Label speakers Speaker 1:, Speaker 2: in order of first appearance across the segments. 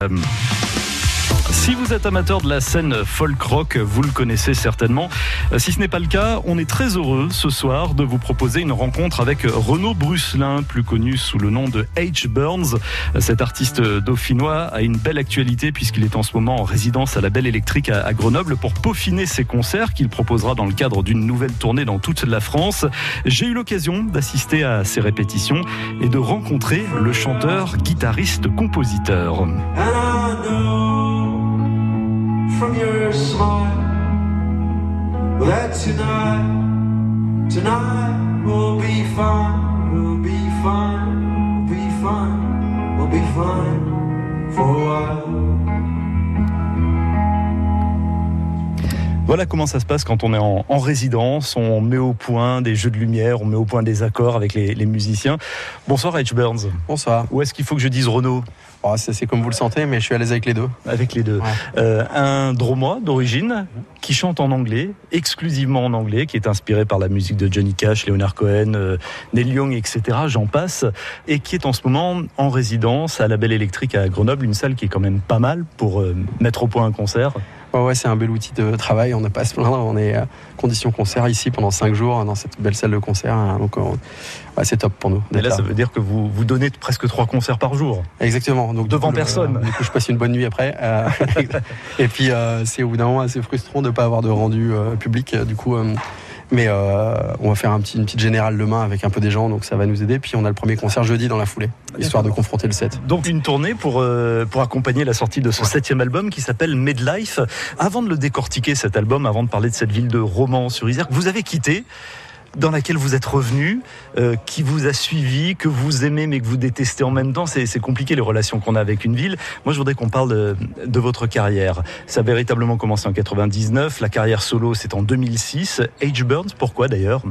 Speaker 1: Um. Si vous êtes amateur de la scène folk rock, vous le connaissez certainement. Euh, si ce n'est pas le cas, on est très heureux ce soir de vous proposer une rencontre avec Renaud Brusselin, plus connu sous le nom de H. Burns. Cet artiste dauphinois a une belle actualité puisqu'il est en ce moment en résidence à la Belle Électrique à Grenoble pour peaufiner ses concerts qu'il proposera dans le cadre d'une nouvelle tournée dans toute la France. J'ai eu l'occasion d'assister à ses répétitions et de rencontrer le chanteur, guitariste, compositeur. From your smile. That tonight, tonight will be fine, will be fine, will be fine, will be fine for a while. Voilà comment ça se passe quand on est en, en, résidence. On met au point des jeux de lumière, on met au point des accords avec les, les musiciens. Bonsoir H. Burns.
Speaker 2: Bonsoir.
Speaker 1: Où est-ce qu'il faut que je dise Renaud?
Speaker 2: Oh, C'est comme vous le sentez, mais je suis à l'aise avec les deux.
Speaker 1: Avec les deux. Ouais. Euh, un dromois d'origine qui chante en anglais, exclusivement en anglais, qui est inspiré par la musique de Johnny Cash, Leonard Cohen, euh, Neil Young, etc. J'en passe. Et qui est en ce moment en résidence à la Belle Électrique à Grenoble, une salle qui est quand même pas mal pour euh, mettre au point un concert.
Speaker 2: Ouais, ouais, c'est un bel outil de travail. On n'a pas à se plaindre. On est à condition concert ici pendant 5 jours dans cette belle salle de concert. Donc, ouais, c'est top pour nous.
Speaker 1: Et là, là, ça veut dire que vous, vous donnez presque 3 concerts par jour.
Speaker 2: Exactement.
Speaker 1: Donc, devant personne.
Speaker 2: Euh, du coup, je passe une bonne nuit après. Euh, et puis, euh, c'est au bout d'un moment assez frustrant de ne pas avoir de rendu euh, public. Du coup, mais euh, on va faire un petit, une petite générale demain avec un peu des gens, donc ça va nous aider. Puis on a le premier concert jeudi dans la foulée, histoire de confronter le set.
Speaker 1: Donc une tournée pour, euh, pour accompagner la sortie de son septième album qui s'appelle Midlife. Avant de le décortiquer cet album, avant de parler de cette ville de Romans sur Isère, vous avez quitté dans laquelle vous êtes revenu, euh, qui vous a suivi, que vous aimez mais que vous détestez en même temps. C'est compliqué les relations qu'on a avec une ville. Moi, je voudrais qu'on parle de, votre carrière. Ça a véritablement commencé en 99. La carrière solo, c'est en 2006. H. Burns, pourquoi d'ailleurs?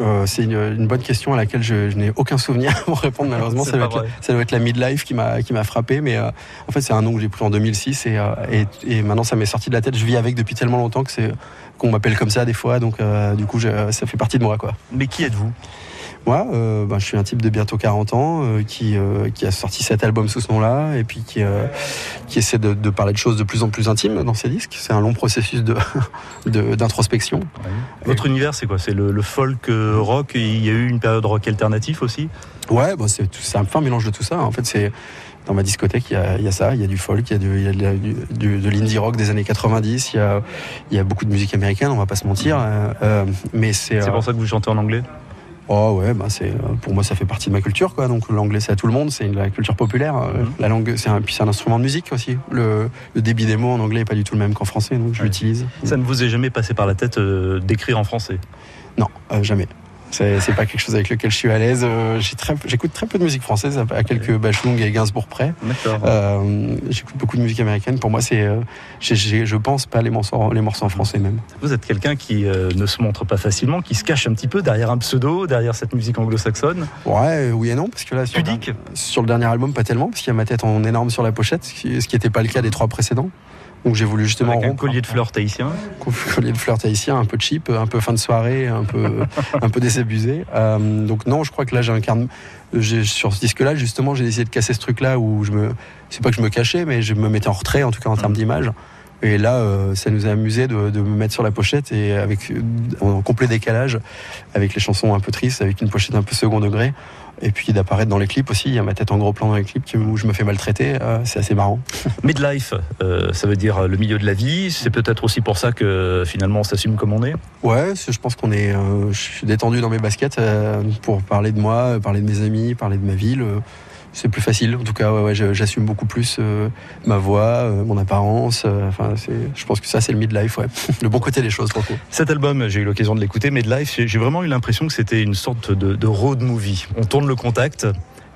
Speaker 2: Euh, c'est une, une, bonne question à laquelle je, je n'ai aucun souvenir pour répondre malheureusement. Ça doit, la, ça doit, être la, midlife qui m'a qui m'a frappé, mais euh, en fait c'est un nom que j'ai pris en 2006 et, euh, et, et maintenant ça m'est sorti de la tête. Je vis avec depuis tellement longtemps que c'est qu'on m'appelle comme ça des fois, donc euh, du coup je, ça fait partie de moi quoi.
Speaker 1: Mais qui êtes-vous?
Speaker 2: Moi, euh, bah, je suis un type de bientôt 40 ans euh, qui, euh, qui a sorti cet album sous ce nom-là et puis qui, qui essaie de, de, parler de choses de plus en plus intimes dans ses disques. C'est un long processus d'introspection. De,
Speaker 1: oui. Votre univers, c'est quoi? C'est le, le, folk rock? Il y a eu une période rock alternatif aussi?
Speaker 2: Ouais, bah, c'est un un mélange de tout ça. En fait, c'est dans ma discothèque, il y, a, il y, a, ça, il y a du folk, il y a, du, il y a du, du, de l'indie rock des années 90, il y, a, il y a beaucoup de musique américaine, on va pas se mentir. Euh, mais c'est.
Speaker 1: C'est pour ça que vous chantez en anglais?
Speaker 2: Oh ouais, bah c'est pour moi ça fait partie de ma culture quoi. Donc l'anglais c'est à tout le monde, c'est la culture populaire. Mmh. La langue c'est un puis c'est un instrument de musique aussi. Le, le, débit des mots en anglais est pas du tout le même qu'en français, donc je ouais. l'utilise.
Speaker 1: Ça ne vous est jamais passé par la tête euh, d'écrire en français?
Speaker 2: Non, euh, jamais. C'est pas quelque chose avec lequel je suis à l'aise. Euh, J'écoute très, peu de musique française, à quelques Bachelung et Gainsbourg près. Euh, J'écoute beaucoup de musique américaine. Pour moi, c'est, euh, je pense pas les morceaux, les morceaux en français même.
Speaker 1: Vous êtes quelqu'un qui euh, ne se montre pas facilement, qui se cache un petit peu derrière un pseudo, derrière cette musique anglo-saxonne.
Speaker 2: Ouais, oui et non, parce que là, sur,
Speaker 1: Pudique.
Speaker 2: Le, sur le dernier album, pas tellement, parce qu'il y a ma tête en énorme sur la pochette, ce qui n'était pas le cas des trois précédents. Donc j'ai voulu justement
Speaker 1: Avec un collier de fleurs tahitien.
Speaker 2: Collier de fleurs tahitien, un peu cheap, un peu fin de soirée, un peu un peu désabusé. Euh, donc non, je crois que là j'incarne sur ce disque-là justement j'ai essayé de casser ce truc-là où je me c'est pas que je me cachais, mais je me mettais en retrait en tout cas en termes mmh. d'image. Et là, euh, ça nous a amusé de, de, me mettre sur la pochette et avec en complet décalage, avec les chansons un peu tristes, avec une pochette un peu second degré, et puis d'apparaître dans les clips aussi. Il y a ma tête en gros plan dans les clips où je me fais maltraiter. Euh, c'est assez marrant.
Speaker 1: Midlife, euh, ça veut dire le milieu de la vie. C'est peut-être aussi pour ça que finalement on s'assume comme on est.
Speaker 2: Ouais, je pense qu'on est. Euh, je suis détendu dans mes baskets euh, pour parler de moi, parler de mes amis, parler de ma ville c'est plus facile. En tout cas, j'assume beaucoup plus euh, ma voix, euh, mon apparence. Euh, enfin, je pense que ça, c'est le midlife, ouais. le bon côté des choses pour vous.
Speaker 1: Cet album, j'ai eu l'occasion de l'écouter, Midlife, j'ai vraiment eu l'impression que c'était une sorte de road movie. On tourne le contact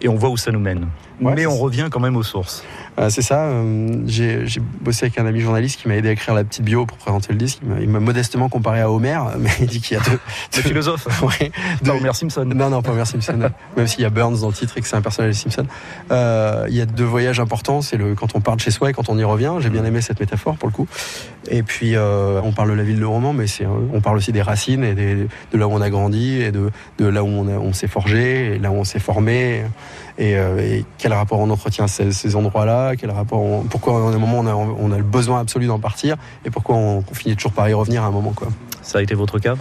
Speaker 1: et on voit où ça nous mène. Ouais, Mais on revient quand même aux sources.
Speaker 2: Euh, c'est ça. Euh, j'ai bossé avec un ami journaliste qui m'a aidé à écrire la petite bio pour présenter le disque. Il m'a modestement comparé à Homer, mais il dit qu'il y a deux.
Speaker 1: deux philosophes.
Speaker 2: ouais,
Speaker 1: deux... Homer Simpson.
Speaker 2: Non, non, pas Homer Simpson. même s'il y a Burns dans le titre et que c'est un personnage de Simpson. Euh, il y a deux voyages importants. C'est le quand on part de chez soi et quand on y revient. J'ai bien aimé cette métaphore pour le coup. Et puis on parle de la ville de roman, mais c'est on parle aussi des racines et des, de là où on a grandi et de, de là où on, on s'est forgé et là où on s'est formé et, quel rapport on entretient ces, endroits-là, quel rapport, pourquoi à un moment on a, le besoin absolu d'en partir et pourquoi on, finit toujours par y revenir à un moment.
Speaker 1: Ça a été votre cas?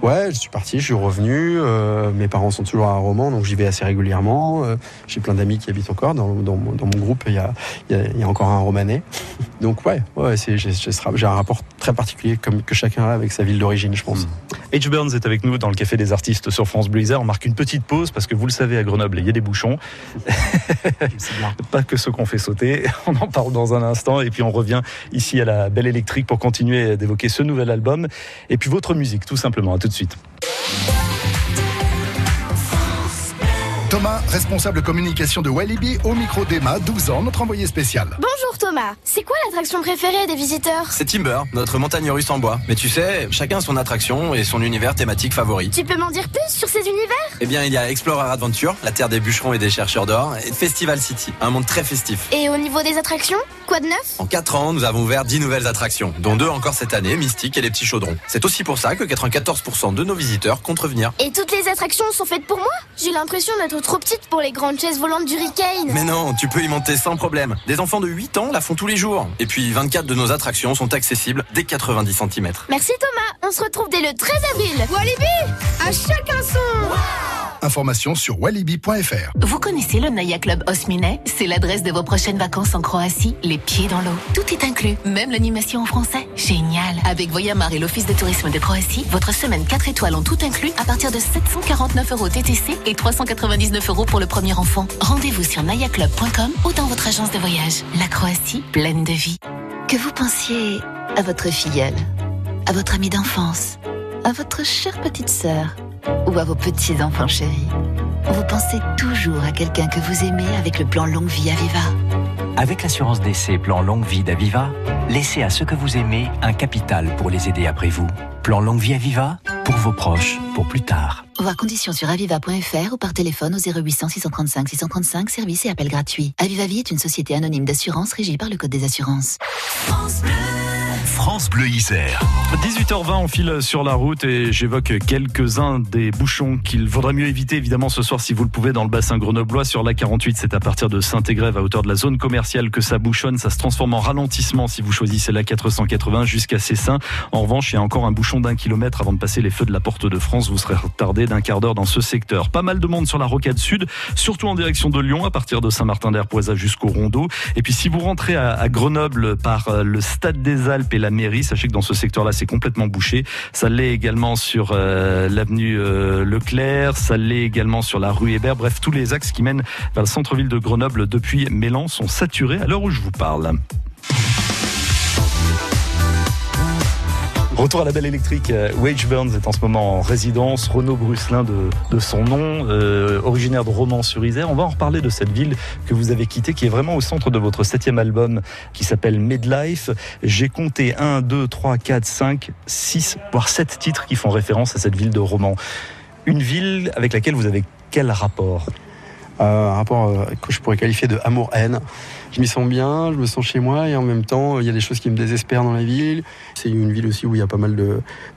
Speaker 2: Ouais, je suis parti, je suis revenu. Euh, mes parents sont toujours à Roman, donc j'y vais assez régulièrement. Euh, j'ai plein d'amis qui habitent encore. Dans, dans, dans mon groupe, il y a, y a, encore un Romanais. Donc ouais, ouais j'ai un rapport très particulier comme que chacun a avec sa ville d'origine, je pense.
Speaker 1: Hmm. H. Burns est avec nous dans le Café des Artistes sur France Blizzard. On marque une petite pause parce que vous le savez, à Grenoble, il y a des bouchons. Pas que ceux qu'on fait sauter. On en parle dans un instant. Et puis on revient ici à la Belle Électrique pour continuer d'évoquer ce nouvel album. Et puis votre musique, tout simplement. À tout de suite.
Speaker 3: Responsable communication de Walibi, au micro d'Emma, 12 ans, notre envoyé spécial.
Speaker 4: Bonjour Thomas, c'est quoi l'attraction préférée des visiteurs?
Speaker 5: C'est Timber, notre montagne russe en bois. Mais tu sais, chacun son attraction et son univers thématique favori.
Speaker 4: Tu peux m'en dire plus sur ces univers?
Speaker 5: Eh bien, il y a Explorer Adventure, la terre des bûcherons et des chercheurs d'or, et Festival City, un monde très festif.
Speaker 4: Et au niveau des attractions, quoi de neuf?
Speaker 5: En 4 ans, nous avons ouvert 10 nouvelles attractions, dont deux encore cette année, Mystique et les petits chaudrons. C'est aussi pour ça que 94% de nos visiteurs comptent revenir.
Speaker 4: Et toutes les attractions sont faites pour moi? J'ai l'impression d'être trop pour les grande chaise volante d'Hurricane.
Speaker 5: Mais non, tu peux y monter sans problème. Des enfants de 8 ans la font tous les jours. Et puis 24 de nos attractions sont accessibles dès 90 cm.
Speaker 4: Merci Thomas, on se retrouve dès le 13 avril. Walibi, à chacun son.
Speaker 3: Information sur walibi.fr.
Speaker 6: Vous connaissez le Naya Club Osminet C'est l'adresse de vos prochaines vacances en Croatie, les pieds dans l'eau. Tout est inclus, même l'animation en français. Génial Avec Voyamar et l'Office de tourisme de Croatie, votre semaine 4 étoiles en tout inclus à partir de 749 euros TTC et 399 euros pour le premier enfant. Rendez-vous sur nayaclub.com ou dans votre agence de voyage. La Croatie, pleine de vie. Que vous pensiez à votre filleule, à votre amie d'enfance, à votre chère petite sœur? Ou à vos petits-enfants chéris. Vous pensez toujours à quelqu'un que vous aimez avec le plan Longue Vie Aviva.
Speaker 7: Avec l'assurance d'essai Plan Longue Vie d'Aviva, laissez à ceux que vous aimez un capital pour les aider après vous. Plan Longue Vie Aviva, pour vos proches, pour plus tard.
Speaker 6: Voir conditions sur aviva.fr ou par téléphone au 0800 635 635, service et appel gratuit. Aviva Vie est une société anonyme d'assurance régie par le Code des assurances.
Speaker 3: France Bleu Isère.
Speaker 1: 18h20, on file sur la route et j'évoque quelques-uns des bouchons qu'il vaudrait mieux éviter évidemment ce soir si vous le pouvez dans le bassin grenoblois sur la 48. C'est à partir de Saint-Égrève à hauteur de la zone commerciale que ça bouchonne. Ça se transforme en ralentissement si vous choisissez la 480 jusqu'à Cessin. En revanche, il y a encore un bouchon d'un kilomètre avant de passer les feux de la Porte de France. Vous serez retardé d'un quart d'heure dans ce secteur. Pas mal de monde sur la rocade sud, surtout en direction de Lyon à partir de Saint-Martin-d'Air-Poisa jusqu'au Rondeau. Et puis si vous rentrez à Grenoble par euh, le Stade des Alpes et la Sachez que dans ce secteur-là, c'est complètement bouché. Ça l'est également sur euh, l'avenue euh, Leclerc, ça l'est également sur la rue Hébert. Bref, tous les axes qui mènent vers le centre-ville de Grenoble depuis Mélan sont saturés à l'heure où je vous parle. Retour à la belle électrique. Euh, Wage Burns est en ce moment en résidence. Renaud Brusselin de, son nom, euh, originaire de Romans-sur-Isère. On va en reparler de cette ville que vous avez quittée, qui est vraiment au centre de votre septième album, qui s'appelle Midlife. J'ai compté 1, 2, 3, 4, 5, 6, voire 7 titres qui font référence à cette ville de Romans. Une ville avec laquelle vous avez quel rapport?
Speaker 2: Un rapport que je pourrais qualifier de amour-haine je m'y sens bien, je me sens chez moi et en même temps, il y a des choses qui me désespèrent dans la ville. C'est une ville aussi où il y a pas mal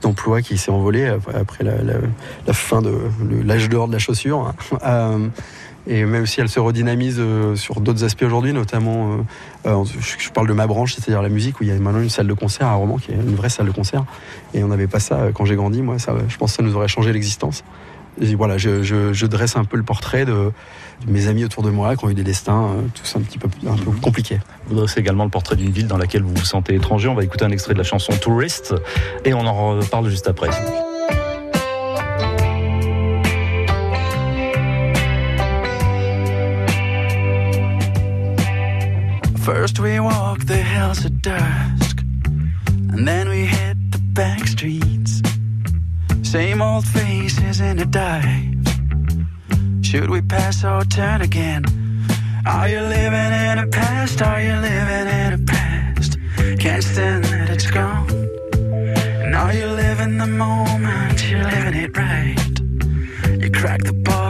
Speaker 2: d'emplois qui s'est envolé après la, fin de l'âge d'or de la chaussure. Euh, et même si elle se redynamise euh, sur d'autres aspects aujourd'hui, notamment, euh, je parle de ma branche, c'est-à-dire la musique, où il y a maintenant une salle de concert à Roman, qui est une vraie salle de concert. Et on n'avait pas ça quand j'ai grandi, moi, je pense que ça nous aurait changé l'existence. Voilà, je, dresse un peu le portrait de, mes amis autour de moi qui ont eu des destins euh, tous un petit peu, un peu compliqués.
Speaker 1: Vous dressez également le portrait d'une ville dans laquelle vous vous sentez étranger. On va écouter un extrait de la chanson Tourist et on en reparle juste après. First we walk the hills at dusk And then we Same old faces in a dive Should we pass or turn again? Are you living in a past? Are you living in a past? Can't stand that it's gone. And are you living the moment? You're living it right. You crack the bottle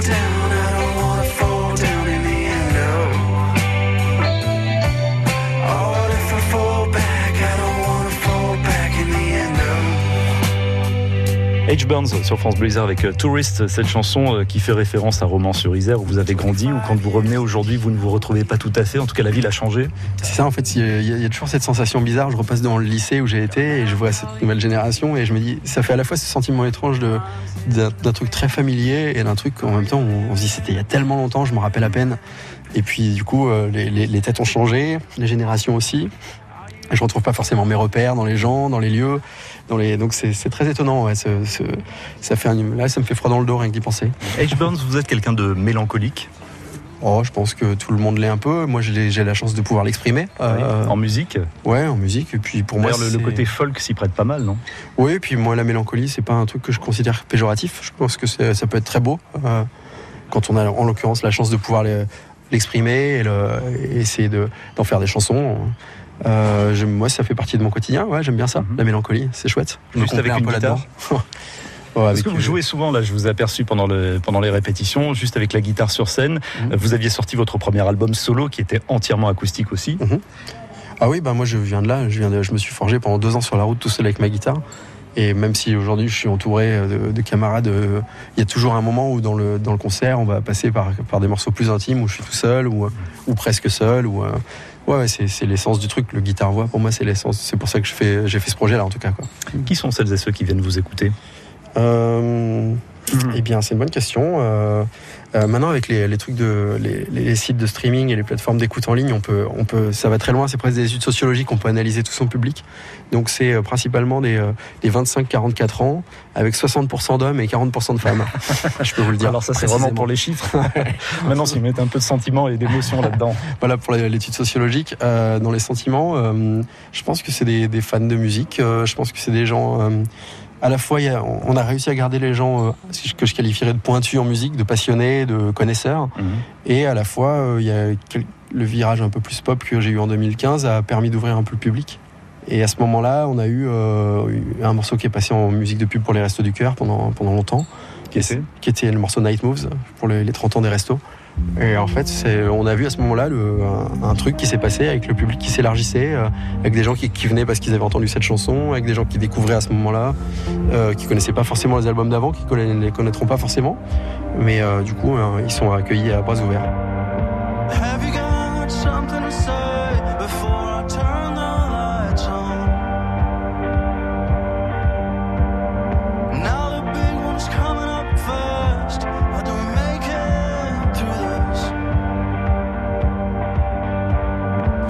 Speaker 1: down H. Burns sur France Bleu avec euh, Tourist, cette chanson euh, qui fait référence à Romans sur Isère où vous avez grandi, ou quand vous revenez aujourd'hui, vous ne vous retrouvez pas tout à fait. En tout cas, la ville a changé.
Speaker 2: C'est ça, en fait, il y, a, toujours cette sensation bizarre. Je repasse dans le lycée où j'ai été et je vois cette nouvelle génération et je me dis, ça fait à la fois ce sentiment étrange d'un truc très familier et d'un truc en même temps où on se dit, c'était il y a tellement longtemps, je me rappelle à peine. Et puis, du coup, euh, les têtes ont changé, les générations aussi. Je retrouve pas forcément mes repères dans les gens, dans les lieux. Dans les... Donc, c'est très étonnant. Ouais, ce- ce- ça fait un- Là, ça me fait froid dans le dos rien que d'y penser.
Speaker 1: H. Burns, vous êtes quelqu'un de mélancolique?
Speaker 2: Oh, je pense que tout le monde l'est un peu. Moi, j'ai la chance de pouvoir l'exprimer. Euh,
Speaker 1: en musique?
Speaker 2: Ouais, en musique. Et puis pour moi,
Speaker 1: le, côté folk s'y prête pas mal, non?
Speaker 2: Oui, et puis moi, la mélancolie, c'est pas un truc que je considère péjoratif. Je pense que ça peut être très beau euh, quand on a, en l'occurrence, la chance de pouvoir le- l'exprimer et, le- et essayer de- d'en faire des chansons. Euh, moi, ça fait partie de mon quotidien. Ouais, j'aime bien ça,
Speaker 1: Mhm.
Speaker 2: la mélancolie. C'est chouette. Je
Speaker 1: Juste avec
Speaker 2: un
Speaker 1: une
Speaker 2: peu
Speaker 1: guitare.
Speaker 2: Ouais,
Speaker 1: Parce
Speaker 2: avec,
Speaker 1: que vous
Speaker 2: euh,
Speaker 1: jouez souvent, là, je vous ai aperçu pendant, le, pendant les répétitions, juste avec la guitare sur scène.
Speaker 2: Mhm.
Speaker 1: Vous aviez sorti votre premier album solo qui était entièrement acoustique aussi.
Speaker 2: Ah oui, bah moi je viens de là. Je, viens de, je me suis forgé pendant deux ans sur la route tout seul avec ma guitare. Et même si aujourd'hui je suis entouré de, de camarades, euh, il y a toujours un moment où dans le, dans le concert on va passer par, par des morceaux plus intimes où je suis tout seul ou, ou presque seul. Ou, euh, ouais, ouais, c'est, l'essence du truc. Le guitare-voix pour moi c'est l'essence. C'est pour ça que je fais, j'ai fait ce projet là en tout cas. Quoi.
Speaker 1: Qui sont celles et ceux qui viennent vous écouter?
Speaker 2: Euh, Eh bien, c'est une bonne question. Euh, euh, maintenant, avec les, les trucs de les, les sites de streaming et les plateformes d'écoute en ligne, on peut, on peut, ça va très loin. C'est presque des études sociologiques. On peut analyser tout son public. Donc, c'est euh, principalement des, euh, des 25-44 ans, avec 60% d'hommes et 40% de femmes. je peux vous le dire.
Speaker 1: Alors ça, c'est vraiment pour les chiffres. Maintenant, si vous mettez un peu de sentiment et d'émotion là-dedans.
Speaker 2: Voilà pour l'étude sociologique. Euh, dans les sentiments, euh, je pense que c'est des, des fans de musique. Euh, je pense que c'est des gens. À la fois, on a réussi à garder les gens euh, que je qualifierais de pointus en musique, de passionnés, de connaisseurs. Et à la fois, euh, il y a quel- le virage un peu plus pop que j'ai eu en 2015 a permis d'ouvrir un peu le public. Et à ce moment-là, on a eu euh, eu un morceau qui est passé en musique de pub pour les Restos du Cœur pendant, pendant longtemps,
Speaker 1: Qui était?
Speaker 2: qui était le morceau Night Moves pour les, les 30 ans des restos. Et en fait, on a vu à ce moment-là un, truc qui s'est passé avec le public qui s'élargissait, euh, avec des gens qui, venaient parce qu'ils avaient entendu cette chanson, avec des gens qui découvraient à ce moment-là, euh, qui connaissaient pas forcément les albums d'avant, qui ne les connaîtront pas forcément. Mais euh, du coup, euh, ils sont accueillis à bras ouverts.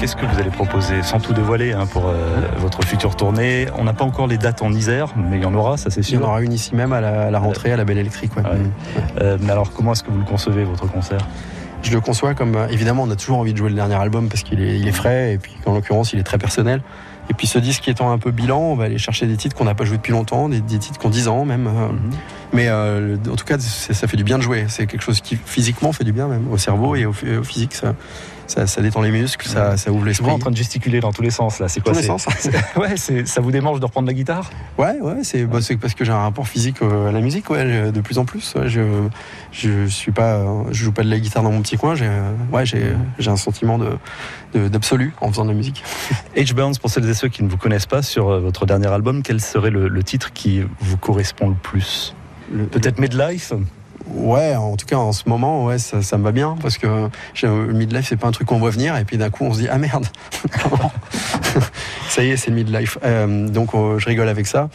Speaker 1: Qu'est-ce que vous allez proposer Sans tout dévoiler hein, pour euh, votre future tournée. On n'a pas encore les dates en Isère, mais il y en aura, ça c'est
Speaker 2: Il y en
Speaker 1: sûr.
Speaker 2: aura une ici même à la, à la rentrée, à la Belle Électrique. ouais.
Speaker 1: Ouais.
Speaker 2: Mm.
Speaker 1: Euh, mais alors, comment est-ce que vous le concevez, votre concert
Speaker 2: Je le conçois comme euh, évidemment, on a toujours envie de jouer le dernier album parce qu'il est, il est frais et puis en l'occurrence, il est très personnel. Et puis ce disque étant un peu bilan, on va aller chercher des titres qu'on n'a pas joué depuis longtemps, des, des titres qui ont 10 ans même. euh, Mais euh, en tout cas, ça fait du bien de jouer. C'est quelque chose qui physiquement fait du bien même au cerveau et au, physique. Ça, ça, ça détend les muscles, ça, ça ouvre l'esprit.
Speaker 1: en train de gesticuler dans tous les sens là. C'est quoi
Speaker 2: Tous les sens.
Speaker 1: Ouais, ça vous démange de reprendre la guitare?
Speaker 2: Ouais, ouais, c'est bah, c'est parce que j'ai un rapport physique euh, à la musique, ouais, de plus en plus. ouais, je, je suis pas, je joue pas de la guitare dans mon petit coin. J'ai, euh, ouais, j'ai, un sentiment de, d'absolu en faisant de la musique.
Speaker 1: H. Burns, pour celles et ceux qui ne vous connaissent pas, sur votre dernier album, quel serait le, le titre qui vous correspond le plus? Peut-être Midlife
Speaker 2: Ouais, en tout cas en ce moment, ouais, ça, ça me va bien parce que le midlife c'est pas un truc qu'on voit venir et puis d'un coup on se dit ah merde, ça y est c'est le midlife. Euh, donc je rigole avec ça.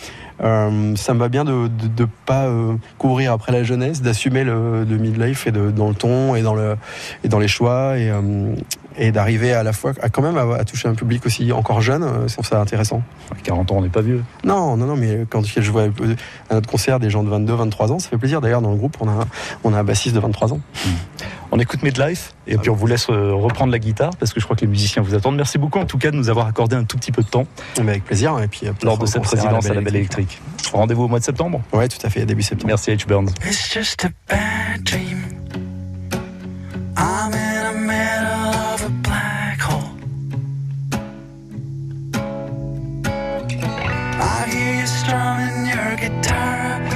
Speaker 2: Euh, ça me va bien de de pas euh, courir après la jeunesse, d'assumer le, le midlife et de, dans le ton et dans le et dans les choix et euh, et d'arriver à la fois à quand même à, à toucher un public aussi encore jeune. euh, Je trouve ça intéressant.
Speaker 1: 40 ans, on n'est pas vieux.
Speaker 2: Non, non, non, mais quand je vois à notre concert des gens de 22, 23 ans, ça fait plaisir. D'ailleurs, dans le groupe, on a, un- on a un bassiste de 23 ans.
Speaker 1: On écoute Midlife et puis on vous laisse euh, reprendre la guitare parce que je crois que les musiciens vous attendent. Merci beaucoup en tout cas de nous avoir accordé un tout petit peu de temps.
Speaker 2: Mais avec plaisir. Et puis euh,
Speaker 1: lors de cette présidence à la Belle Électrique. Rendez-vous au mois de septembre.
Speaker 2: Ouais, tout à fait, début septembre.
Speaker 1: Merci H Burns.
Speaker 8: It's just a bad dream. I'm in the middle of a black hole. I hear you strumming your guitar.